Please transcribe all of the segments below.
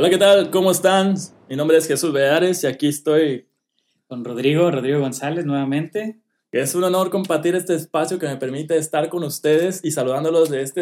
Hola, ¿qué tal? ¿Cómo están? Mi nombre es Jesús Beares y aquí estoy con Rodrigo, Rodrigo González nuevamente. Es un honor compartir este espacio que me permite estar con ustedes y saludándolos de esta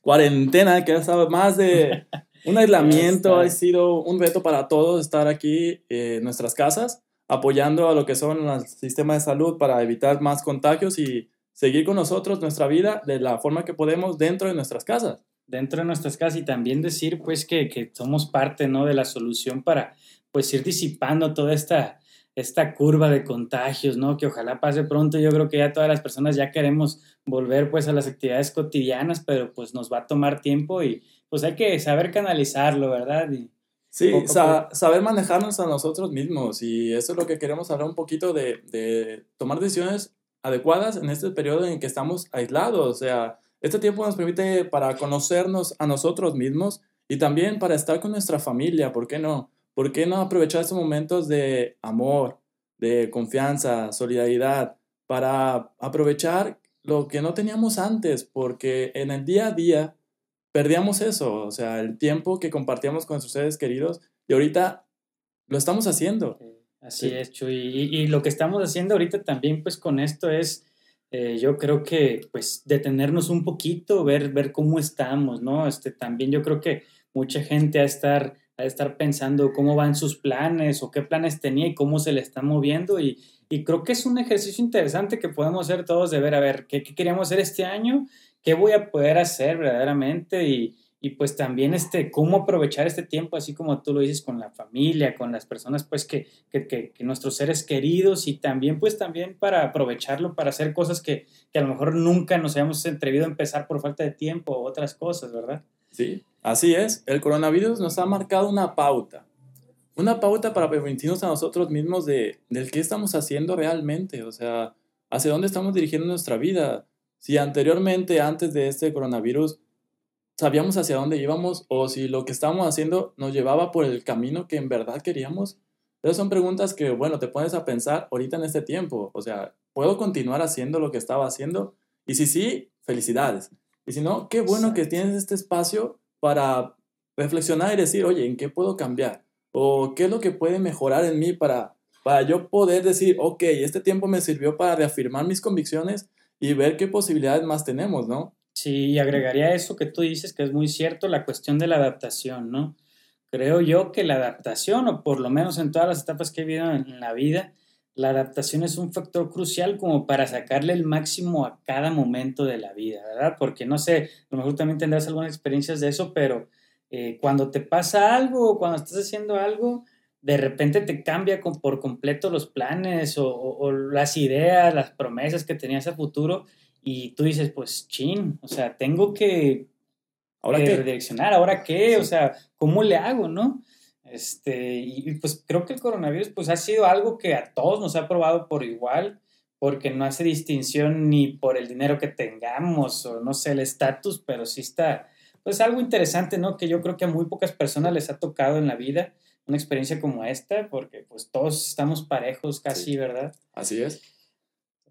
cuarentena que ha estado más de un aislamiento, ha sido un reto para todos estar aquí en nuestras casas, apoyando a lo que son los sistemas de salud para evitar más contagios y seguir con nosotros nuestra vida de la forma que podemos dentro de nuestras casas dentro de nuestras casas y también decir pues que, que, somos parte ¿no? de la solución para pues ir disipando toda esta, esta curva de contagios, ¿no? Que ojalá pase pronto. Yo creo que ya todas las personas ya queremos volver pues a las actividades cotidianas, pero pues nos va a tomar tiempo y pues hay que saber canalizarlo, ¿verdad? Y sí, saber manejarnos a nosotros mismos y eso es lo que queremos hablar un poquito de, de tomar decisiones adecuadas en este periodo en que estamos aislados, o sea, este tiempo nos permite para conocernos a nosotros mismos y también para estar con nuestra familia, ¿por qué no? ¿Por qué no aprovechar estos momentos de amor, de confianza, solidaridad, para aprovechar lo que no teníamos antes? Porque en el día a día perdíamos eso, o sea, el tiempo que compartíamos con nuestros seres queridos y ahorita lo estamos haciendo. Así es, Chuy. Y, y, lo que estamos haciendo ahorita también, pues con esto es eh, yo creo que pues detenernos un poquito, ver, ver cómo estamos, ¿no? Este, también yo creo que mucha gente a estar, a estar pensando cómo van sus planes o qué planes tenía y cómo se le está moviendo y, y creo que es un ejercicio interesante que podemos hacer todos de ver, a ver, ¿qué, qué queríamos hacer este año? ¿Qué voy a poder hacer verdaderamente? Y, y pues también este, cómo aprovechar este tiempo, así como tú lo dices, con la familia, con las personas pues que, que, nuestros seres queridos y también pues también para aprovecharlo para hacer cosas que, que a lo mejor nunca nos hayamos atrevido a empezar por falta de tiempo o otras cosas, ¿verdad? Sí, así es. El coronavirus nos ha marcado una pauta, una pauta para permitirnos a nosotros mismos de, del qué estamos haciendo realmente, o sea, hacia dónde estamos dirigiendo nuestra vida. Si anteriormente, antes de este coronavirus, sabíamos hacia dónde íbamos o si lo que estábamos haciendo nos llevaba por el camino que en verdad queríamos. Esas son preguntas que, bueno, te pones a pensar ahorita en este tiempo. O sea, ¿puedo continuar haciendo lo que estaba haciendo? Y si sí, felicidades. Y si no, qué bueno que tienes este espacio para reflexionar y decir, oye, ¿en qué puedo cambiar? ¿O qué es lo que puede mejorar en mí para, para yo poder decir, ok, este tiempo me sirvió para reafirmar mis convicciones y ver qué posibilidades más tenemos, ¿no? Sí, agregaría eso que tú dices, que es muy cierto, la cuestión de la adaptación, ¿no? Creo yo que la adaptación, o por lo menos en todas las etapas que he vivido en la vida, la adaptación es un factor crucial como para sacarle el máximo a cada momento de la vida, ¿verdad? Porque no sé, a lo mejor también tendrás algunas experiencias de eso, pero eh, cuando te pasa algo o cuando estás haciendo algo, de repente te cambia por completo los planes o, o, las ideas, las promesas que tenías a futuro y tú dices, pues, chin, o sea, tengo que ¿Ahora eh, redireccionar, ¿ahora qué? O sea, ¿cómo le hago, no? Este, y, pues creo que el coronavirus pues ha sido algo que a todos nos ha probado por igual, porque no hace distinción ni por el dinero que tengamos o no sé, el estatus, pero sí está, pues algo interesante, ¿no? Que yo creo que a muy pocas personas les ha tocado en la vida una experiencia como esta, porque pues todos estamos parejos casi, ¿verdad? Así es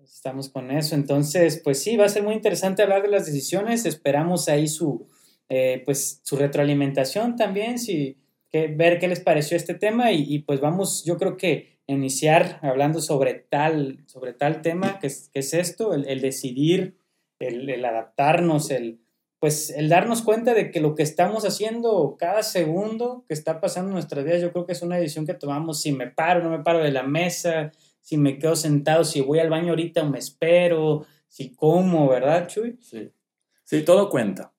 estamos con eso. Entonces, pues sí, va a ser muy interesante hablar de las decisiones. Esperamos ahí su, eh, pues, su retroalimentación también, si, que, ver qué les pareció este tema y, pues vamos, yo creo que iniciar hablando sobre tal, sobre tal tema, que es, que es esto, el, decidir, el, el, adaptarnos, el, pues el darnos cuenta de que lo que estamos haciendo cada segundo que está pasando en nuestras vidas, yo creo que es una decisión que tomamos si me paro, no me paro de la mesa, si me quedo sentado, si voy al baño ahorita o me espero, si como, ¿verdad, Chuy? Sí. Sí, todo cuenta.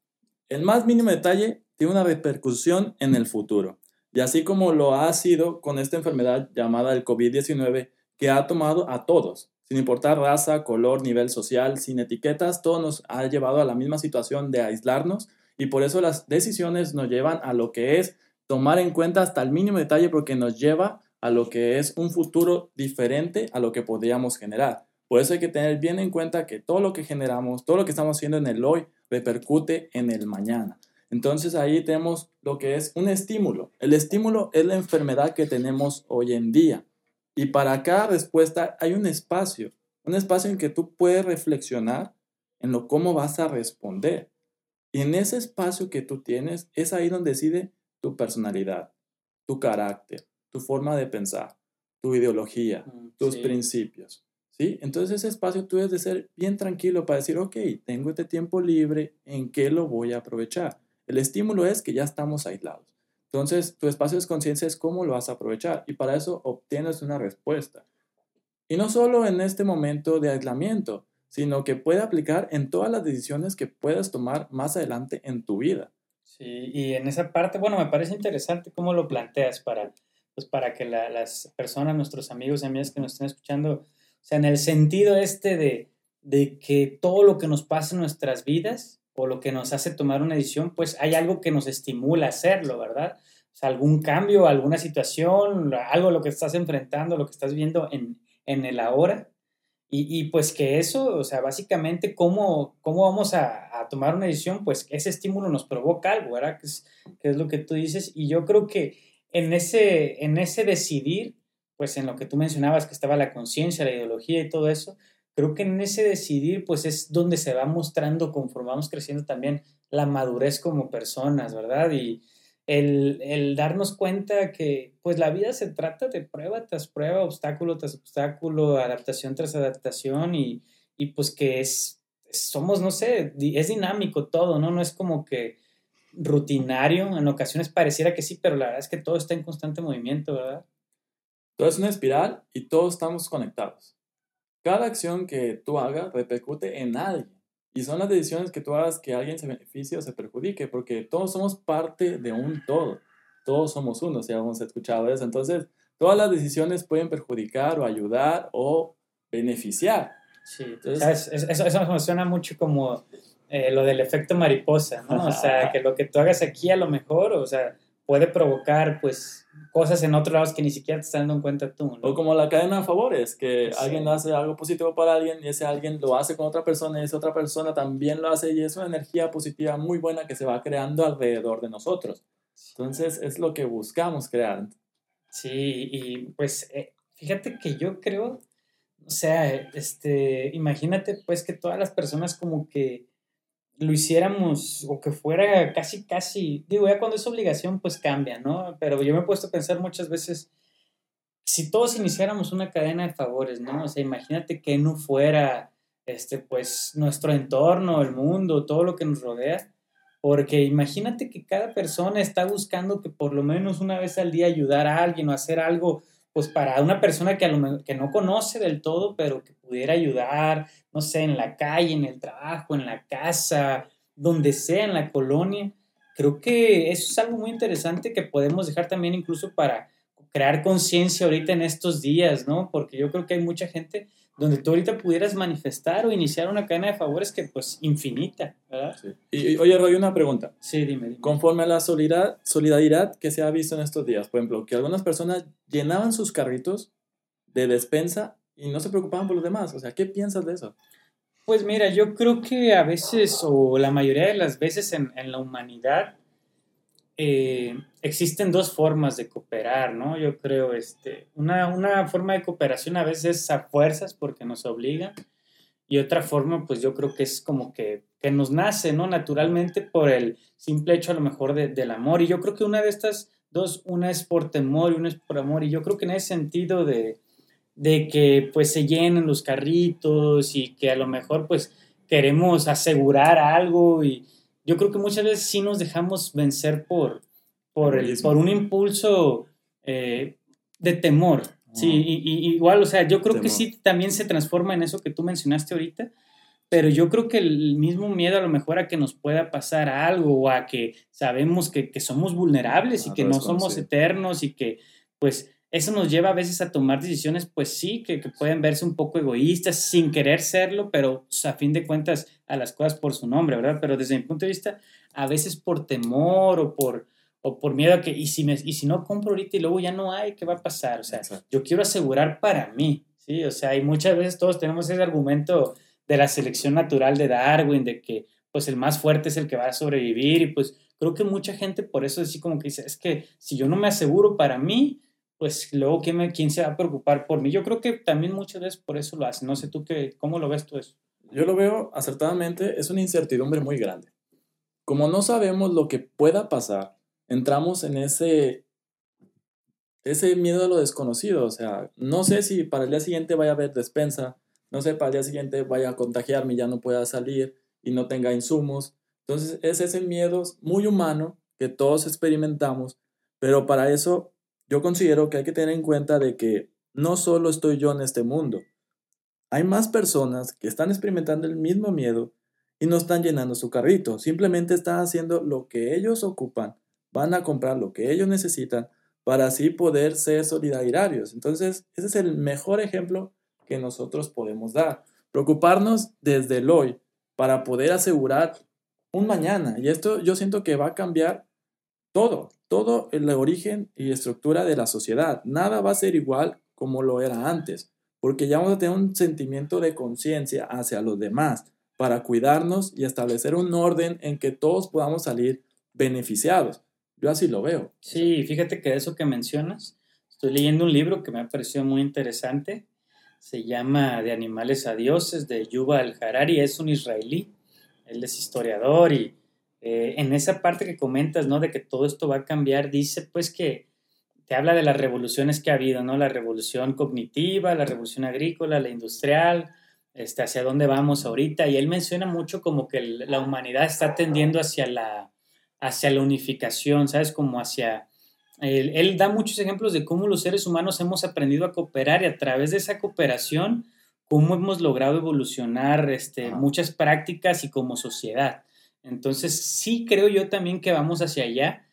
El más mínimo detalle tiene una repercusión en el futuro. Y así como lo ha sido con esta enfermedad llamada el COVID-19, que ha tomado a todos, sin importar raza, color, nivel social, sin etiquetas, todo nos ha llevado a la misma situación de aislarnos y por eso las decisiones nos llevan a lo que es tomar en cuenta hasta el mínimo detalle porque nos lleva a lo que es un futuro diferente a lo que podríamos generar. Por eso hay que tener bien en cuenta que todo lo que generamos, todo lo que estamos haciendo en el hoy, repercute en el mañana. Entonces ahí tenemos lo que es un estímulo. El estímulo es la enfermedad que tenemos hoy en día. Y para cada respuesta hay un espacio, un espacio en que tú puedes reflexionar en lo cómo vas a responder. Y en ese espacio que tú tienes es ahí donde decide tu personalidad, tu carácter, tu forma de pensar, tu ideología, Mm, tus sí. principios. ¿Sí? Entonces ese espacio tú debes de ser bien tranquilo para decir, ok, tengo este tiempo libre, ¿en qué lo voy a aprovechar? El estímulo es que ya estamos aislados. Entonces tu espacio de conciencia es cómo lo vas a aprovechar y para eso obtienes una respuesta. Y no solo en este momento de aislamiento, sino que puede aplicar en todas las decisiones que puedas tomar más adelante en tu vida. Sí, y en esa parte, bueno, me parece interesante cómo lo planteas para, pues para que la- las personas, nuestros amigos y amigas que nos estén escuchando, o sea, en el sentido este de, de que todo lo que nos pasa en nuestras vidas o lo que nos hace tomar una decisión, pues hay algo que nos estimula a hacerlo, ¿verdad? O sea, algún cambio, alguna situación, algo lo que estás enfrentando, lo que estás viendo en, en el ahora. Y, y, pues que eso, o sea, básicamente cómo, cómo vamos a, a, tomar una decisión, pues ese estímulo nos provoca algo, ¿verdad? Que es, que es lo que tú dices. Y yo creo que en ese, en ese decidir, pues en lo que tú mencionabas, que estaba la conciencia, la ideología y todo eso, creo que en ese decidir, pues es donde se va mostrando, conforme vamos creciendo también, la madurez como personas, ¿verdad? Y el, el darnos cuenta que, pues la vida se trata de prueba tras prueba, obstáculo tras obstáculo, adaptación tras adaptación y, y pues que es, somos, no sé, es dinámico todo, ¿no? No es como que rutinario, en ocasiones pareciera que sí, pero la verdad es que todo está en constante movimiento, ¿verdad? Todo es una espiral y todos estamos conectados. Cada acción que tú hagas repercute en alguien. Y son las decisiones que tú hagas que alguien se beneficie o se perjudique, porque todos somos parte de un todo. Todos somos uno, si hemos escuchado eso. Entonces, todas las decisiones pueden perjudicar o ayudar o beneficiar. Sí, Entonces, eso, eso, eso me suena mucho como eh, lo del efecto mariposa, ¿no? O sea, que lo que tú hagas aquí a lo mejor, o sea, puede provocar, pues, cosas en otros lados que ni siquiera te estás dando en cuenta tú, ¿no? O como la cadena de favores, que sí. alguien hace algo positivo para alguien y ese alguien lo hace con otra persona y esa otra persona también lo hace y es una energía positiva muy buena que se va creando alrededor de nosotros. Entonces, es lo que buscamos crear. Sí, y pues, eh, fíjate que yo creo, o sea, este, imagínate pues que todas las personas como que lo hiciéramos o que fuera casi, casi, digo, ya cuando es obligación, pues cambia, ¿no? Pero yo me he puesto a pensar muchas veces, si todos iniciáramos una cadena de favores, ¿no? O sea, imagínate que no fuera, este, pues, nuestro entorno, el mundo, todo lo que nos rodea, porque imagínate que cada persona está buscando que por lo menos una vez al día ayudar a alguien o hacer algo, pues para una persona que, que no conoce del todo, pero que pudiera ayudar, no sé, en la calle, en el trabajo, en la casa, donde sea, en la colonia. Creo que eso es algo muy interesante que podemos dejar también incluso para crear conciencia ahorita en estos días, ¿no? Porque yo creo que hay mucha gente donde tú ahorita pudieras manifestar o iniciar una cadena de favores que pues infinita, ¿verdad? Sí. Y, oye, Roy, una pregunta. Sí, dime, dime. Conforme a la solidaridad, solidaridad que se ha visto en estos días, por ejemplo, que algunas personas llenaban sus carritos de despensa y no se preocupaban por los demás. O sea, ¿qué piensas de eso? Pues mira, yo creo que a veces, o la mayoría de las veces en, en la humanidad, eh, existen dos formas de cooperar, ¿no? Yo creo, este, una, una forma de cooperación a veces es a fuerzas porque nos obligan y otra forma, pues yo creo que es como que, que nos nace, ¿no? Naturalmente por el simple hecho a lo mejor de, del amor. Y yo creo que una de estas dos, una es por temor y una es por amor. Y yo creo que en ese sentido de, de que pues se llenen los carritos y que a lo mejor pues queremos asegurar algo y yo creo que muchas veces sí nos dejamos vencer por, por, el, por un impulso eh, de temor. Sí, y, y, igual, o sea, yo creo temor. que sí también se transforma en eso que tú mencionaste ahorita, pero yo creo que el mismo miedo a lo mejor a que nos pueda pasar algo o a que sabemos que, que somos vulnerables y Ah, que no somos eternos y que pues eso nos lleva a veces a tomar decisiones, pues sí, que, que, pueden verse un poco egoístas sin querer serlo, pero a fin de cuentas a las cosas por su nombre, ¿verdad? Pero desde mi punto de vista, a veces por temor o por, o por miedo a que, y si, me, y si no compro ahorita y luego ya no hay, ¿qué va a pasar? O sea, Exacto. yo quiero asegurar para mí, ¿sí? O sea, y muchas veces todos tenemos ese argumento de la selección natural de Darwin, de que pues el más fuerte es el que va a sobrevivir y pues creo que mucha gente por eso así como que dice, es que si yo no me aseguro para mí, pues luego ¿quién, me, quién se va a preocupar por mí. Yo creo que también muchas veces por eso lo hacen. No sé tú qué, cómo lo ves tú eso. Yo lo veo acertadamente, es una incertidumbre muy grande. Como no sabemos lo que pueda pasar, entramos en ese ese miedo a lo desconocido. O sea, no sé si para el día siguiente vaya a haber despensa, no sé, para el día siguiente vaya a contagiarme y ya no pueda salir y no tenga insumos. Entonces, es ese miedo muy humano que todos experimentamos, pero para eso yo considero que hay que tener en cuenta de que no solo estoy yo en este mundo. Hay más personas que están experimentando el mismo miedo y no están llenando su carrito, simplemente están haciendo lo que ellos ocupan, van a comprar lo que ellos necesitan para así poder ser solidarios. Entonces, ese es el mejor ejemplo que nosotros podemos dar. Preocuparnos desde el hoy para poder asegurar un mañana. Y esto yo siento que va a cambiar todo, todo el origen y estructura de la sociedad. Nada va a ser igual como lo era antes, porque ya vamos a tener un sentimiento de conciencia hacia los demás para cuidarnos y establecer un orden en que todos podamos salir beneficiados. Yo así lo veo. Sí, fíjate que eso que mencionas, estoy leyendo un libro que me ha parecido muy interesante. Se llama De animales a dioses de Yuval Harari, es un israelí. Él es historiador y eh, en esa parte que comentas, ¿no? De que todo esto va a cambiar, dice pues que te habla de las revoluciones que ha habido, ¿no? La revolución cognitiva, la revolución agrícola, la industrial, este, hacia dónde vamos ahorita. Y él menciona mucho como que la humanidad está tendiendo hacia la hacia la unificación, ¿sabes? Como hacia... Él, da muchos ejemplos de cómo los seres humanos hemos aprendido a cooperar y a través de esa cooperación, cómo hemos logrado evolucionar este, muchas prácticas y como sociedad. Entonces, sí creo yo también que vamos hacia allá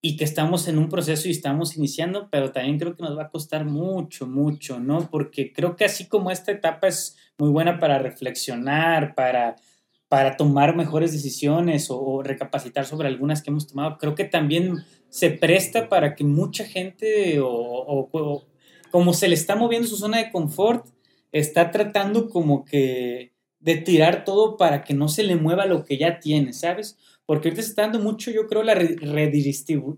y que estamos en un proceso y estamos iniciando, pero también creo que nos va a costar mucho, mucho, ¿no? Porque creo que así como esta etapa es muy buena para reflexionar, para para tomar mejores decisiones o, recapacitar sobre algunas que hemos tomado. Creo que también se presta para que mucha gente o, como se le está moviendo su zona de confort, está tratando como que de tirar todo para que no se le mueva lo que ya tiene, ¿sabes? Porque ahorita se está dando mucho, yo creo, la redistribución,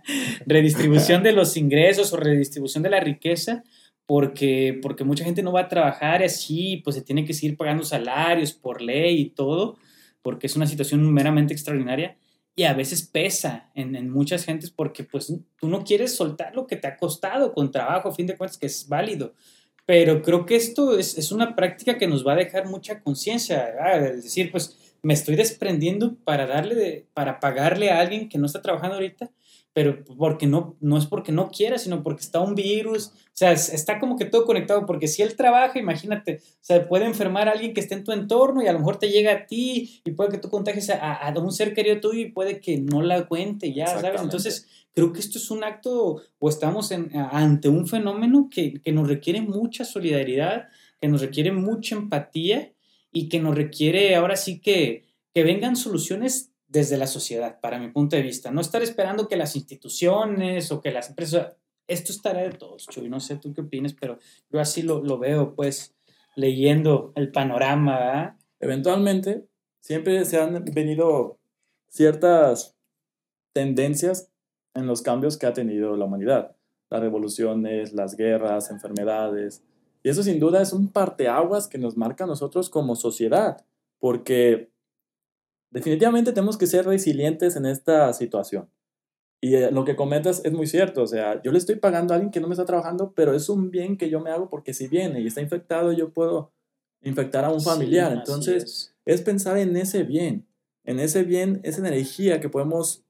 redistribución de los ingresos o redistribución de la riqueza, porque, porque mucha gente no va a trabajar así, pues se tiene que seguir pagando salarios por ley y todo, porque es una situación meramente extraordinaria y a veces pesa en, en, muchas gentes porque pues tú no quieres soltar lo que te ha costado con trabajo, a fin de cuentas que es válido. Pero creo que esto es, es una práctica que nos va a dejar mucha conciencia, es decir, pues me estoy desprendiendo para darle, de, para pagarle a alguien que no está trabajando ahorita pero porque no, no es porque no quiera, sino porque está un virus, o sea, está como que todo conectado, porque si él trabaja, imagínate, o sea, puede enfermar a alguien que esté en tu entorno y a lo mejor te llega a ti y puede que tú contagies a, a un ser querido tuyo y puede que no la cuente ya, ¿sabes? Entonces, creo que esto es un acto o estamos en, ante un fenómeno que, que nos requiere mucha solidaridad, que nos requiere mucha empatía y que nos requiere ahora sí que, que vengan soluciones desde la sociedad, para mi punto de vista. No estar esperando que las instituciones o que las empresas... Esto estará de todos, Chuy. No sé tú qué opinas, pero yo así lo, lo veo, pues, leyendo el panorama. Eventualmente, siempre se han venido ciertas tendencias en los cambios que ha tenido la humanidad. Las revoluciones, las guerras, enfermedades. Y eso sin duda es un parteaguas que nos marca a nosotros como sociedad, porque definitivamente tenemos que ser resilientes en esta situación. Y eh, lo que comentas es muy cierto, o sea, yo le estoy pagando a alguien que no me está trabajando, pero es un bien que yo me hago porque si viene y está infectado, yo puedo infectar a un familiar. Entonces, es. pensar en ese bien, en ese bien, esa energía que podemos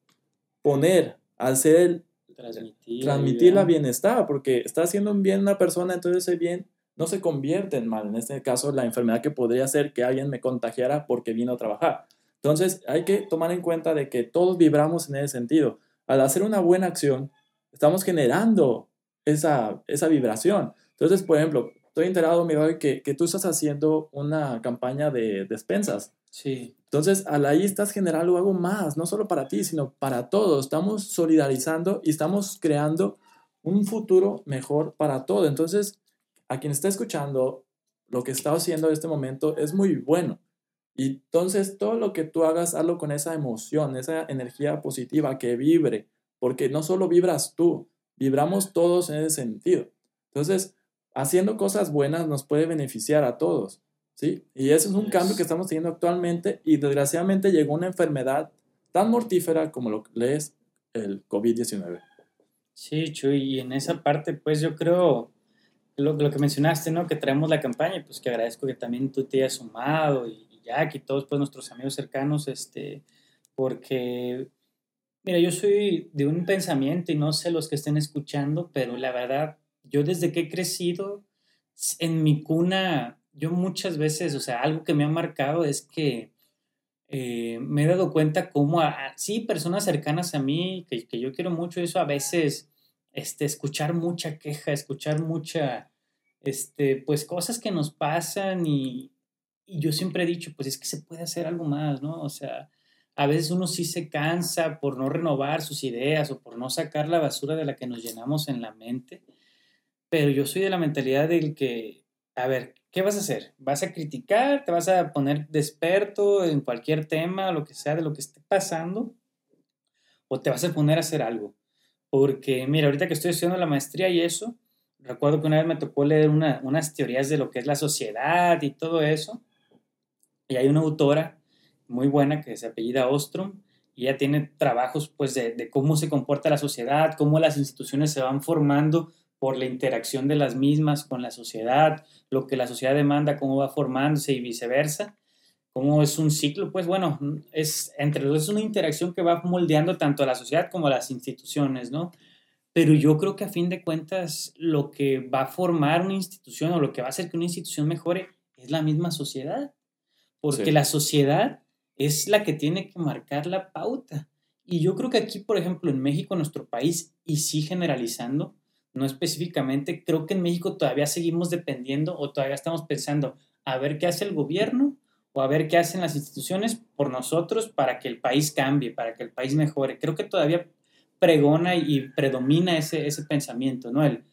poner al ser transmitir, transmitir la bienestar, porque está haciendo un bien a una persona, entonces ese bien no se convierte en mal. En este caso, la enfermedad que podría ser que alguien me contagiara porque vino a trabajar. Entonces hay que tomar en cuenta de que todos vibramos en ese sentido. Al hacer una buena acción, estamos generando esa, esa vibración. Entonces, por ejemplo, estoy enterado, Miguel, que, que tú estás haciendo una campaña de despensas. Sí. Entonces, al ahí estás generando algo más, no solo para ti, sino para todos. Estamos solidarizando y estamos creando un futuro mejor para todo. Entonces, a quien está escuchando, lo que está haciendo en este momento es muy bueno. Y entonces todo lo que tú hagas, hazlo con esa emoción, esa energía positiva que vibre, porque no solo vibras tú, vibramos todos en ese sentido. Entonces, haciendo cosas buenas nos puede beneficiar a todos, ¿sí? Y ese es un cambio que estamos teniendo actualmente y desgraciadamente llegó una enfermedad tan mortífera como lo que es el COVID-19. Sí, Chuy, y en esa parte, pues yo creo, lo, lo, que mencionaste, ¿no? Que traemos la campaña, pues que agradezco que también tú te hayas sumado y, y Jack y todos pues nuestros amigos cercanos, este, porque, mira, yo soy de un pensamiento y no sé los que estén escuchando, pero la verdad, yo desde que he crecido en mi cuna, yo muchas veces, o sea, algo que me ha marcado es que eh, me he dado cuenta cómo, sí, personas cercanas a mí, que, que, yo quiero mucho, eso a veces, este, escuchar mucha queja, escuchar mucha, este, pues cosas que nos pasan y, y yo siempre he dicho, pues es que se puede hacer algo más, ¿no? O sea, a veces uno sí se cansa por no renovar sus ideas o por no sacar la basura de la que nos llenamos en la mente, pero yo soy de la mentalidad del que, a ver, ¿qué vas a hacer? ¿Vas a criticar? ¿Te vas a poner de experto en cualquier tema, lo que sea de lo que esté pasando? ¿O te vas a poner a hacer algo? Porque, mira, ahorita que estoy estudiando la maestría y eso, recuerdo que una vez me tocó leer una, unas teorías de lo que es la sociedad y todo eso. Y hay una autora muy buena que se apellida Ostrom y ella tiene trabajos pues de, de cómo se comporta la sociedad, cómo las instituciones se van formando por la interacción de las mismas con la sociedad, lo que la sociedad demanda, cómo va formándose y viceversa, cómo es un ciclo, pues bueno, es entre los es una interacción que va moldeando tanto a la sociedad como a las instituciones, ¿no? Pero yo creo que a fin de cuentas lo que va a formar una institución o lo que va a hacer que una institución mejore es la misma sociedad, porque sí. la sociedad es la que tiene que marcar la pauta. Y yo creo que aquí, por ejemplo, en México, nuestro país, y sí generalizando, no específicamente, creo que en México todavía seguimos dependiendo o todavía estamos pensando a ver qué hace el gobierno o a ver qué hacen las instituciones por nosotros para que el país cambie, para que el país mejore. Creo que todavía pregona y predomina ese, ese pensamiento, ¿no? El,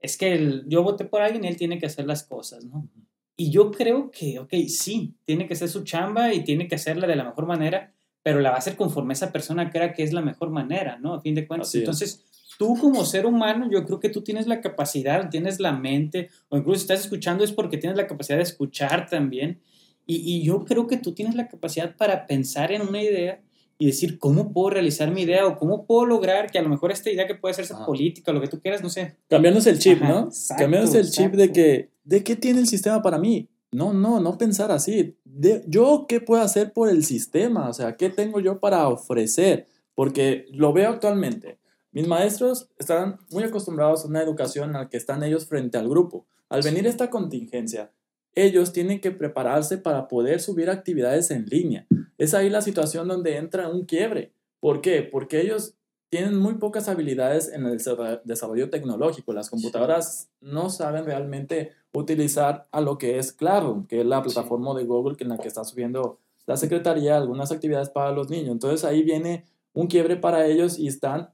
es que el, yo voté por alguien y él tiene que hacer las cosas, ¿no? Y yo creo que, ok, sí, tiene que hacer su chamba y tiene que hacerla de la mejor manera, pero la va a hacer conforme esa persona crea que es la mejor manera, ¿no? A fin de cuentas. Entonces, es tú como ser humano, yo creo que tú tienes la capacidad, tienes la mente, o incluso si estás escuchando es porque tienes la capacidad de escuchar también. Y, y, yo creo que tú tienes la capacidad para pensar en una idea y decir, ¿cómo puedo realizar mi idea? O ¿cómo puedo lograr que a lo mejor esta idea que puede hacerse Ajá. política, lo que tú quieras, no sé. Cambiarnos el chip, Ajá, ¿no? Exacto, Cambiarnos el exacto. chip de que, ¿de qué tiene el sistema para mí? No, no, no pensar así. De, ¿Yo qué puedo hacer por el sistema? O sea, ¿qué tengo yo para ofrecer? Porque lo veo actualmente. Mis maestros están muy acostumbrados a una educación en la que están ellos frente al grupo. Al venir esta contingencia, ellos tienen que prepararse para poder subir actividades en línea. Es ahí la situación donde entra un quiebre. ¿Por qué? Porque ellos tienen muy pocas habilidades en el desarrollo tecnológico. Las computadoras no saben realmente utilizar a lo que es Classroom, que es la plataforma de Google en la que está subiendo la secretaría algunas actividades para los niños. Entonces ahí viene un quiebre para ellos y están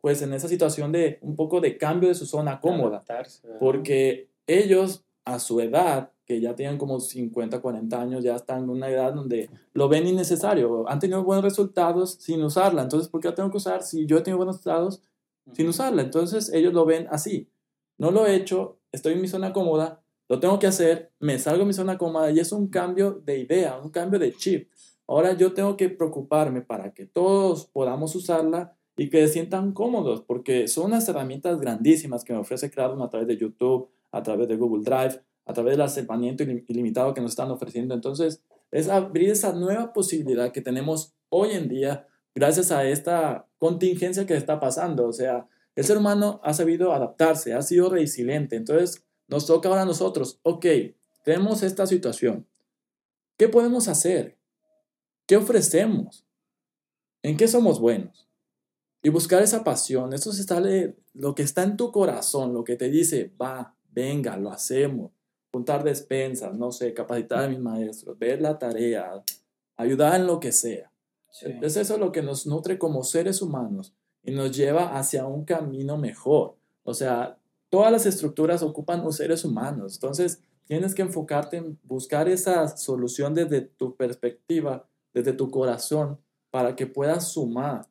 pues en esa situación de un poco de cambio de su zona cómoda. Porque ellos a su edad, que ya tienen como 50, 40 años, ya están en una edad donde lo ven innecesario. Han tenido buenos resultados sin usarla. Entonces, ¿por qué la tengo que usar si yo he tenido buenos resultados sin usarla? Entonces, ellos lo ven así. No lo he hecho, estoy en mi zona cómoda, lo tengo que hacer, me salgo de mi zona cómoda y es un cambio de idea, un cambio de chip. Ahora yo tengo que preocuparme para que todos podamos usarla y que se sientan cómodos, porque son unas herramientas grandísimas que me ofrece Classroom a través de YouTube, a través de Google Drive, a través del acercamiento ilimitado que nos están ofreciendo. Entonces, es abrir esa nueva posibilidad que tenemos hoy en día gracias a esta contingencia que está pasando. O sea, el ser humano ha sabido adaptarse, ha sido resiliente. Entonces, nos toca ahora a nosotros, ok, tenemos esta situación. ¿Qué podemos hacer? ¿Qué ofrecemos? ¿En qué somos buenos? Y buscar esa pasión, eso se sale, lo que está en tu corazón, lo que te dice, va, venga, lo hacemos juntar despensas, no sé, capacitar a mis maestros, ver la tarea, ayudar en lo que sea. Sí. Es eso lo que nos nutre como seres humanos y nos lleva hacia un camino mejor. O sea, todas las estructuras ocupan los seres humanos. Entonces, tienes que enfocarte en buscar esa solución desde tu perspectiva, desde tu corazón, para que puedas sumar.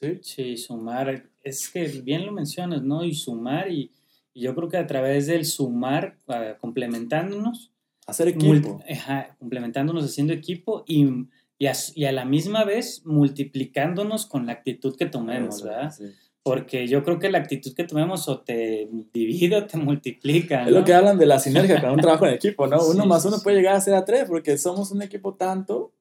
Sí, sí sumar. Es que bien lo mencionas, ¿no? Y sumar y, y yo creo que a través del sumar, uh, complementándonos. Hacer equipo. Ajá, complementándonos, haciendo equipo y, y, a, y, a, la misma vez multiplicándonos con la actitud que tomemos, Eso, ¿verdad? Sí. Porque yo creo que la actitud que tomemos o te divide o te multiplica. Es lo que hablan de la sinergia con un trabajo en equipo, ¿no? Uno más uno puede llegar a ser a tres porque somos un equipo tanto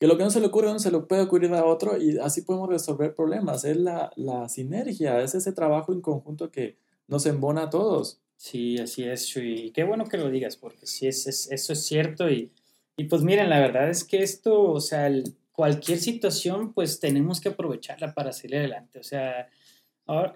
que lo que no se le ocurre a uno se le puede ocurrir a otro y así podemos resolver problemas. Es la, la sinergia, es ese trabajo en conjunto que nos embona a todos. Sí, así es, y qué bueno que lo digas, porque sí, es, eso es cierto. Y, y, pues miren, la verdad es que esto, o sea, cualquier situación, pues tenemos que aprovecharla para salir adelante. O sea,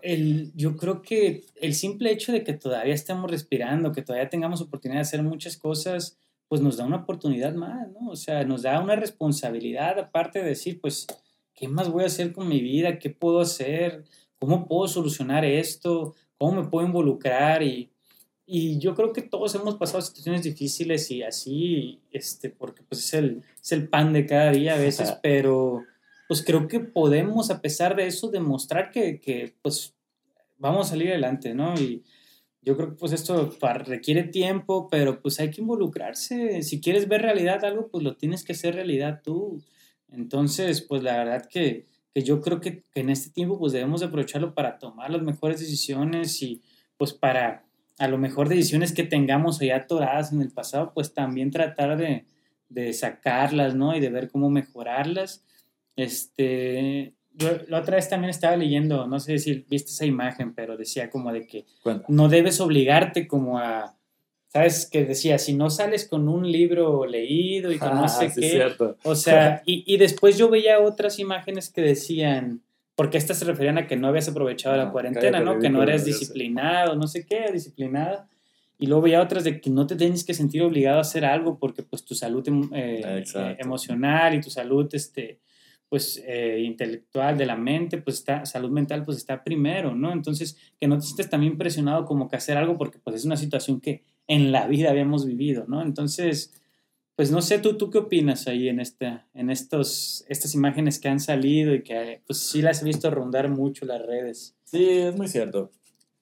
el, yo creo que el simple hecho de que todavía estemos respirando, que todavía tengamos oportunidad de hacer muchas cosas, pues nos da una oportunidad más, ¿no? O sea, nos da una responsabilidad, aparte de decir, pues, ¿qué más voy a hacer con mi vida? ¿Qué puedo hacer? ¿Cómo puedo solucionar esto? ¿Cómo me puedo involucrar? Y y yo creo que todos hemos pasado situaciones difíciles y así, este, porque pues es el, es el pan de cada día a veces, pero pues creo que podemos, a pesar de eso, demostrar que, que pues vamos a salir adelante, ¿no? Y yo creo que pues esto requiere tiempo, pero pues hay que involucrarse. Si quieres ver realidad algo, pues lo tienes que hacer realidad tú. Entonces, pues la verdad que, que yo creo que, que en este tiempo pues debemos aprovecharlo para tomar las mejores decisiones y pues para a lo mejor decisiones que tengamos ya atoradas en el pasado, pues también tratar de, de sacarlas, ¿no? Y de ver cómo mejorarlas. Este, yo la otra vez también estaba leyendo, no sé si viste esa imagen, pero decía como de que no debes obligarte como a, ¿sabes? Que decía, si no sales con un libro leído y con no sé qué, o sea, y, y, después yo veía otras imágenes que decían, porque estas se referían a que no habías aprovechado la cuarentena, ¿no? Que no eras disciplinado, no sé qué, disciplinada. Y luego veía otras de que no te tienes que sentir obligado a hacer algo porque pues tu salud em, eh, eh, emocional y tu salud este, pues eh, intelectual de la mente, pues está, salud mental pues está primero, ¿no? Entonces que no te sientes también presionado como que hacer algo porque pues es una situación que en la vida habíamos vivido, ¿no? Entonces pues no sé, ¿tú, tú qué opinas ahí en, este, en estos, estas imágenes que han salido y que pues sí las he visto rondar mucho las redes? Sí, es muy cierto.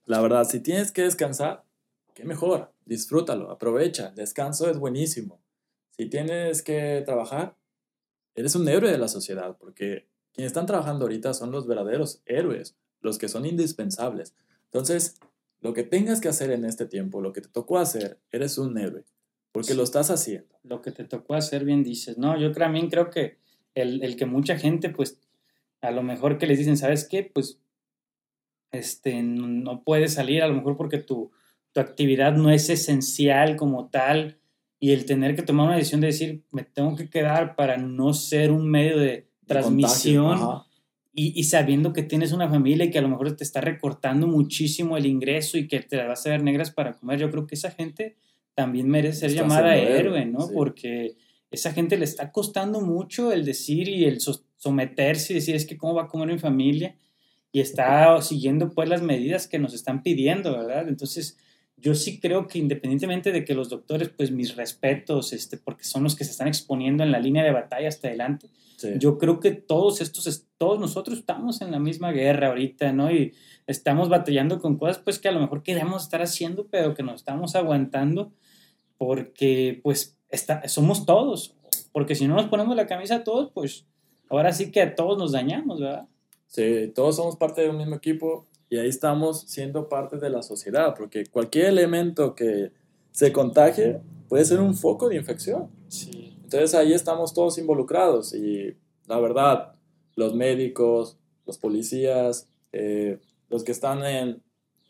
La verdad, si tienes que descansar, qué mejor, disfrútalo, aprovecha, descanso es buenísimo. Si tienes que trabajar, eres un héroe de la sociedad, porque quienes están trabajando ahorita son los verdaderos héroes, los que son indispensables. Entonces, lo que tengas que hacer en este tiempo, lo que te tocó hacer, eres un héroe. Porque lo estás haciendo. Lo que te tocó hacer, bien dices. No, yo también creo que el, el, que mucha gente, pues, a lo mejor que les dicen, ¿sabes qué? Pues, este, no puedes salir, a lo mejor porque tu, tu actividad no es esencial como tal, y el tener que tomar una decisión de decir, me tengo que quedar para no ser un medio de transmisión, y, y, sabiendo que tienes una familia y que a lo mejor te está recortando muchísimo el ingreso y que te vas a ver negras para comer, yo creo que esa gente también merece ser llamada héroe, ¿no? Porque esa gente le está costando mucho el decir y el someterse y decir, es que cómo va a comer mi familia, y está siguiendo pues las medidas que nos están pidiendo, ¿verdad? Entonces, yo sí creo que independientemente de que los doctores, pues mis respetos, este, porque son los que se están exponiendo en la línea de batalla hasta adelante, yo creo que todos estos, todos nosotros estamos en la misma guerra ahorita, ¿no? Y estamos batallando con cosas, pues que a lo mejor queremos estar haciendo, pero que nos estamos aguantando porque pues está, somos todos, porque si no nos ponemos la camisa todos, pues ahora sí que a todos nos dañamos, ¿verdad? Sí, todos somos parte de un mismo equipo y ahí estamos siendo parte de la sociedad, porque cualquier elemento que se contagie puede ser un foco de infección. Sí. Entonces ahí estamos todos involucrados y la verdad, los médicos, los policías, eh, los que están en,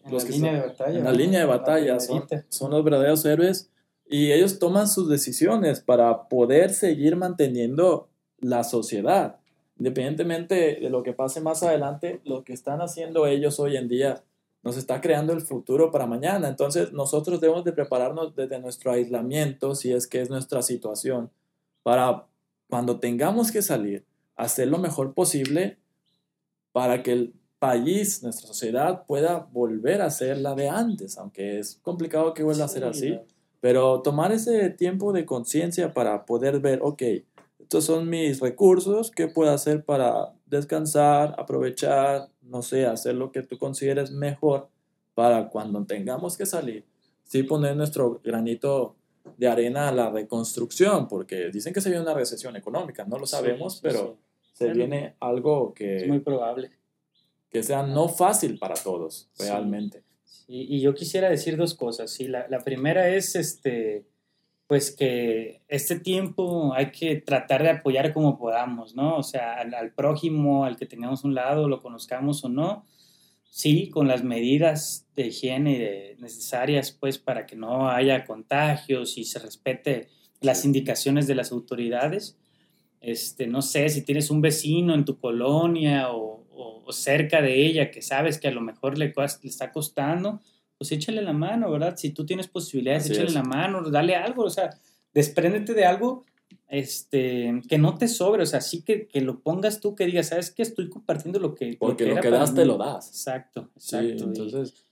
la línea de batalla, en la línea de batalla son, son los verdaderos héroes y ellos toman sus decisiones para poder seguir manteniendo la sociedad. Independientemente de lo que pase más adelante, lo que están haciendo ellos hoy en día nos está creando el futuro para mañana. Entonces nosotros debemos de prepararnos desde nuestro aislamiento, si es que es nuestra situación, para cuando tengamos que salir, hacer lo mejor posible para que el país, nuestra sociedad, pueda volver a ser la de antes, aunque es complicado que vuelva a ser así. Pero tomar ese tiempo de conciencia para poder ver, ok, estos son mis recursos, ¿qué puedo hacer para descansar, aprovechar, no sé, hacer lo que tú consideres mejor para cuando tengamos que salir? Sí poner nuestro granito de arena a la reconstrucción, porque dicen que se viene una recesión económica, no lo sabemos, pero se viene algo que... Es muy probable. que sea no fácil para todos, realmente. Sí. Y, yo quisiera decir dos cosas. Sí, la, la, primera es, este, pues que este tiempo hay que tratar de apoyar como podamos, ¿no? O sea, al, al prójimo, al que tengamos un lado, lo conozcamos o no, sí, con las medidas de higiene necesarias, pues, para que no haya contagios y se respete las indicaciones de las autoridades. Este, no sé, si tienes un vecino en tu colonia o, cerca de ella que sabes que a lo mejor le, le, está costando, pues échale la mano, ¿verdad? Si tú tienes posibilidades, échale la mano, dale algo, o sea, despréndete de algo este, que no te sobre, o sea, sí que, que lo pongas tú, que digas, ¿sabes qué? Estoy compartiendo lo que... Porque lo que, das te lo das. Exacto, exacto. entonces...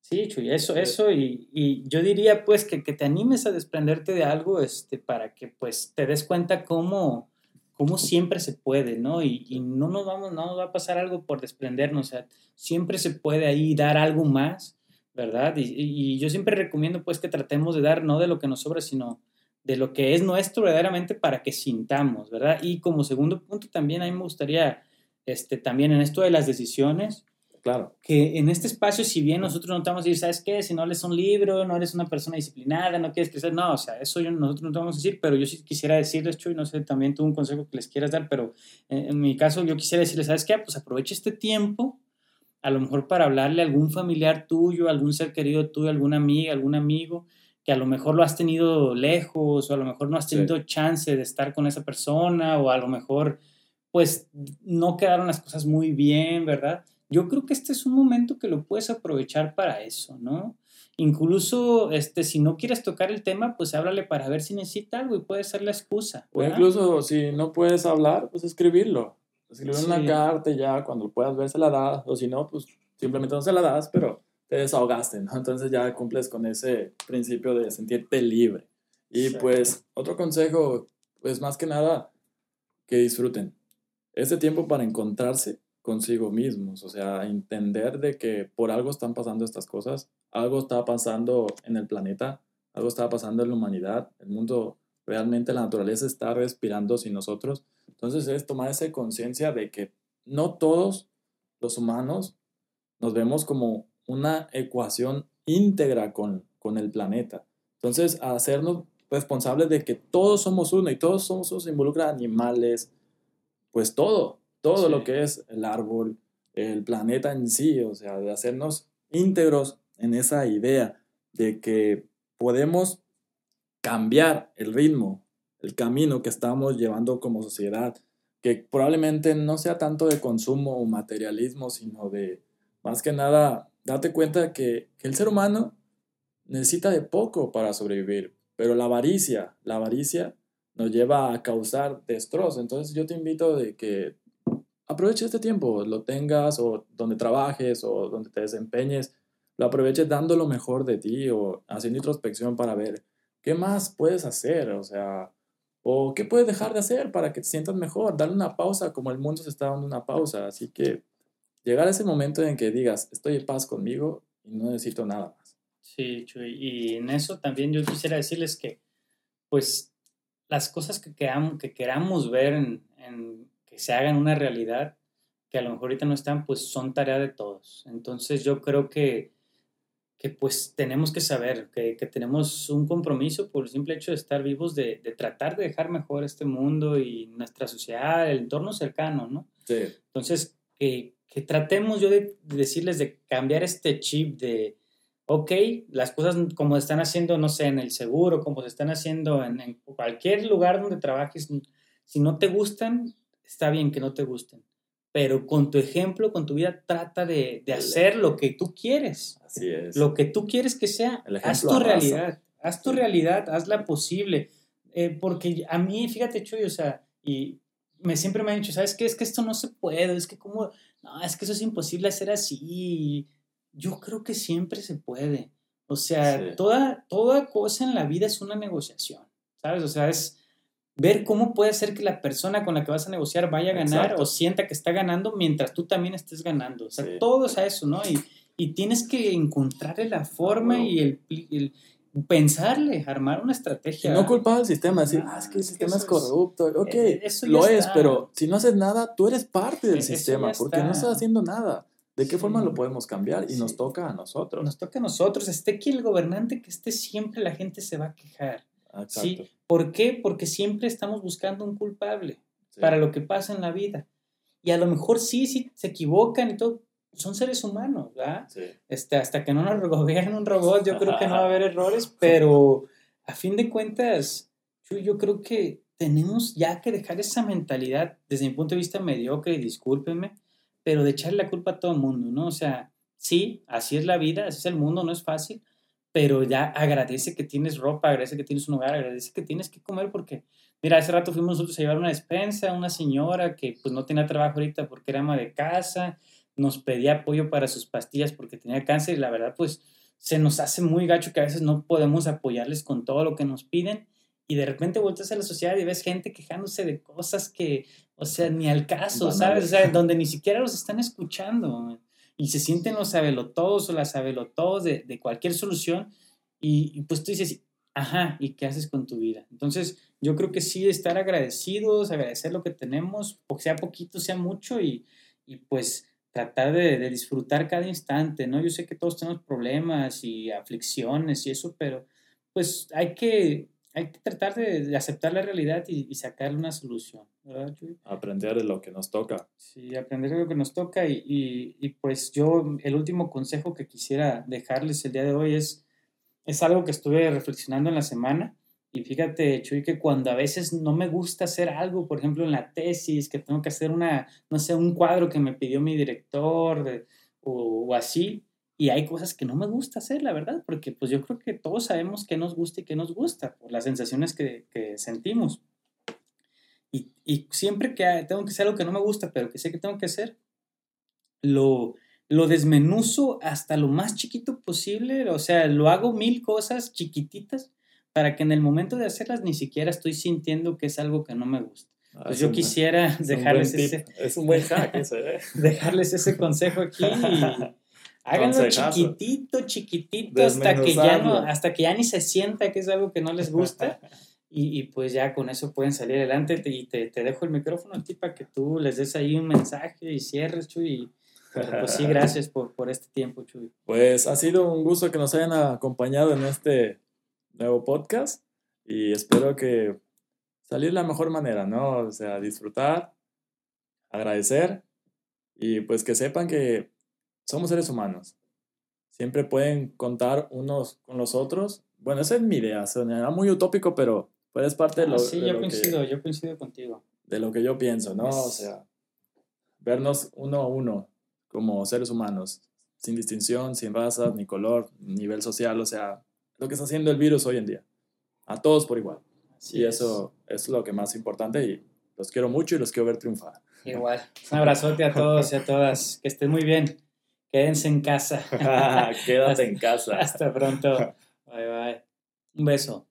Sí, Chuy, eso, eso, y, y, yo diría pues que, que, te animes a desprenderte de algo este, para que pues te des cuenta cómo, cómo siempre se puede, ¿no? Y, y, no, nos vamos, no nos va a pasar algo por desprendernos, o sea, siempre se puede ahí dar algo más, ¿verdad? Y, y, yo siempre recomiendo pues que tratemos de dar no de lo que nos sobra, sino de lo que es nuestro verdaderamente para que sintamos, ¿verdad? Y como segundo punto también a mí me gustaría, este, también en esto de las decisiones, Claro. Que en este espacio, si bien nosotros no estamos a decir, ¿sabes qué? Si no lees un libro, no eres una persona disciplinada, no quieres crecer, no, o sea, eso yo, nosotros no te vamos a decir, pero yo sí quisiera decirles, Chuy, no sé, también tú un consejo que les quieras dar, pero en, en, mi caso yo quisiera decirles, ¿sabes qué? Pues aprovecha este tiempo, a lo mejor para hablarle a algún familiar tuyo, algún ser querido tuyo, alguna amiga, algún amigo, que a lo mejor lo has tenido lejos, o a lo mejor no has tenido sí. chance de estar con esa persona, o a lo mejor, pues, no quedaron las cosas muy bien, ¿verdad? yo creo que este es un momento que lo puedes aprovechar para eso, ¿no? Incluso, este, si no quieres tocar el tema, pues háblale para ver si necesita algo y puede ser la excusa. O incluso si no puedes hablar, pues escribirlo. Escribir sí. una carta y ya cuando puedas ver se la das, o si no, pues simplemente no se la das, pero te desahogaste, ¿no? Entonces ya cumples con ese principio de sentirte libre. Y pues otro consejo, pues más que nada, que disfruten. Este tiempo para encontrarse consigo mismos, o sea, entender de que por algo están pasando estas cosas, algo está pasando en el planeta, algo está pasando en la humanidad, el mundo, realmente la naturaleza está respirando sin nosotros. Entonces es tomar esa conciencia de que no todos los humanos nos vemos como una ecuación íntegra con, con el planeta. Entonces, hacernos responsables de que todos somos uno y todos somos uno, se involucra animales, pues todo, todo sí. lo que es el árbol, el planeta en sí, o sea, de hacernos íntegros en esa idea de que podemos cambiar el ritmo, el camino que estamos llevando como sociedad, que probablemente no sea tanto de consumo o materialismo, sino de, más que nada, date cuenta que, que el ser humano necesita de poco para sobrevivir, pero la avaricia, la avaricia nos lleva a causar destrozo. Entonces yo te invito de que aproveche este tiempo, lo tengas o donde trabajes o donde te desempeñes, lo aproveches dando lo mejor de ti o haciendo introspección para ver qué más puedes hacer, o sea, o qué puedes dejar de hacer para que te sientas mejor, darle una pausa como el mundo se está dando una pausa, así que llegar a ese momento en que digas, estoy en paz conmigo y no necesito nada más. Sí, Chuy, y en eso también yo quisiera decirles que, pues, las cosas que, queramos, que queramos ver en, en que se hagan una realidad, que a lo mejor ahorita no están, pues son tarea de todos. Entonces yo creo que, que pues tenemos que saber que, que, tenemos un compromiso por el simple hecho de estar vivos, de, de, tratar de dejar mejor este mundo y nuestra sociedad, el entorno cercano, ¿no? Sí. Entonces, que, que tratemos yo de, de decirles de cambiar este chip de, ok, las cosas como se están haciendo, no sé, en el seguro, como se están haciendo en, en cualquier lugar donde trabajes, si no te gustan, está bien que no te gusten, pero con tu ejemplo, con tu vida, trata de, de hacer lo que tú quieres. Así es. Lo que tú quieres que sea. Haz tu realidad. Haz tu sí. realidad, hazla posible. Eh, porque a mí, fíjate, Chuy, o sea, y me siempre me han dicho, ¿sabes qué? Es que esto no se puede, es que como, no, es que eso es imposible hacer así. Yo creo que siempre se puede. O sea, sí. toda, toda cosa en la vida es una negociación, ¿sabes? O sea, es, ver cómo puede ser que la persona con la que vas a negociar vaya a ganar Exacto. o sienta que está ganando mientras tú también estés ganando. O sea, sí. todo es a eso, ¿no? Y, y tienes que encontrarle la forma y el, el, pensarle, armar una estrategia. Y no culpar al sistema, decir, ah, es que el sistema es corrupto. Ok, eh, lo está. es, pero si no haces nada, tú eres parte del eso sistema, porque no estás haciendo nada. ¿De qué Sí. forma lo podemos cambiar? Y nos toca a nosotros. Nos toca a nosotros, esté aquí el gobernante que esté siempre, la gente se va a quejar. Exacto. ¿sí? ¿Por qué? Porque siempre estamos buscando un culpable Sí. para lo que pasa en la vida. Y a lo mejor sí, sí, se equivocan y todo. Son seres humanos, ¿verdad? Sí. Este, hasta que no nos gobierne un robot, yo creo que no va a haber errores, pero a fin de cuentas, yo, yo creo que tenemos ya que dejar esa mentalidad, desde mi punto de vista mediocre, discúlpenme, pero de echarle la culpa a todo el mundo, ¿no? O sea, sí, así es la vida, así es el mundo, no es fácil, pero ya agradece que tienes ropa, agradece que tienes un hogar, agradece que tienes que comer, porque, mira, hace rato fuimos nosotros a llevar una despensa a una señora que pues no tenía trabajo ahorita porque era ama de casa, nos pedía apoyo para sus pastillas porque tenía cáncer y la verdad pues se nos hace muy gacho que a veces no podemos apoyarles con todo lo que nos piden y de repente volteas a la sociedad y ves gente quejándose de cosas que, o sea, ni al caso, ¿sabes? O sea, donde ni siquiera los están escuchando y se sienten los sabelotodos o las sabelotodos de, de cualquier solución y, y pues tú dices, ajá, ¿y qué haces con tu vida? Entonces yo creo que sí, estar agradecidos, agradecer lo que tenemos, sea poquito, sea mucho y, y pues tratar de, disfrutar cada instante, ¿no? Yo sé que todos tenemos problemas y aflicciones y eso, pero pues hay que, hay que tratar de, de aceptar la realidad y, y, sacarle una solución, ¿verdad, Chuy? Aprender de lo que nos toca. Sí, aprender de lo que nos toca y, y, y, pues yo el último consejo que quisiera dejarles el día de hoy es, es algo que estuve reflexionando en la semana y fíjate, Chuy, que cuando a veces no me gusta hacer algo, por ejemplo, en la tesis, que tengo que hacer una, no sé, un cuadro que me pidió mi director de, o, o, así, y hay cosas que no me gusta hacer, la verdad, porque pues yo creo que todos sabemos qué nos gusta y qué nos gusta, por las sensaciones que, que sentimos. Y, y, siempre que tengo que hacer algo que no me gusta, pero que sé que tengo que hacer, lo, lo desmenuzo hasta lo más chiquito posible, o sea, lo hago mil cosas chiquititas para que en el momento de hacerlas ni siquiera estoy sintiendo que es algo que no me gusta. Ah, Pues es yo un- quisiera dejarles ese, Es un buen hack ese, ¿eh? dejarles ese consejo aquí y háganlo chiquitito, chiquitito, hasta que, ya no, hasta que ya ni se sienta que es algo que no les gusta. Y, y pues ya con eso pueden salir adelante te- y te, te dejo el micrófono a ti para que tú les des ahí un mensaje y cierres, Chuy. Y, pero, pues sí, gracias por, por este tiempo, Chuy. Pues ha sido un gusto que nos hayan acompañado en este nuevo podcast y espero que salir de la mejor manera, ¿no? O sea, disfrutar, agradecer y pues que sepan que somos seres humanos. Siempre pueden contar unos con los otros. Bueno, esa es mi idea, sonará muy utópico, pero pues es parte de Ah, lo, sí, de yo lo que- coincido, yo coincido contigo. de lo que yo pienso, ¿no? O Es- sea, vernos uno a uno como seres humanos, sin distinción, sin raza, ni color, nivel social, o sea, lo que está haciendo el virus hoy en día. A todos por igual. Así y es. eso es lo que más importante y los quiero mucho y los quiero ver triunfar. Igual. Un abrazote a todos y a todas. Que estén muy bien. Quédense en casa. Quédate en casa. Hasta pronto. Bye bye. Un beso.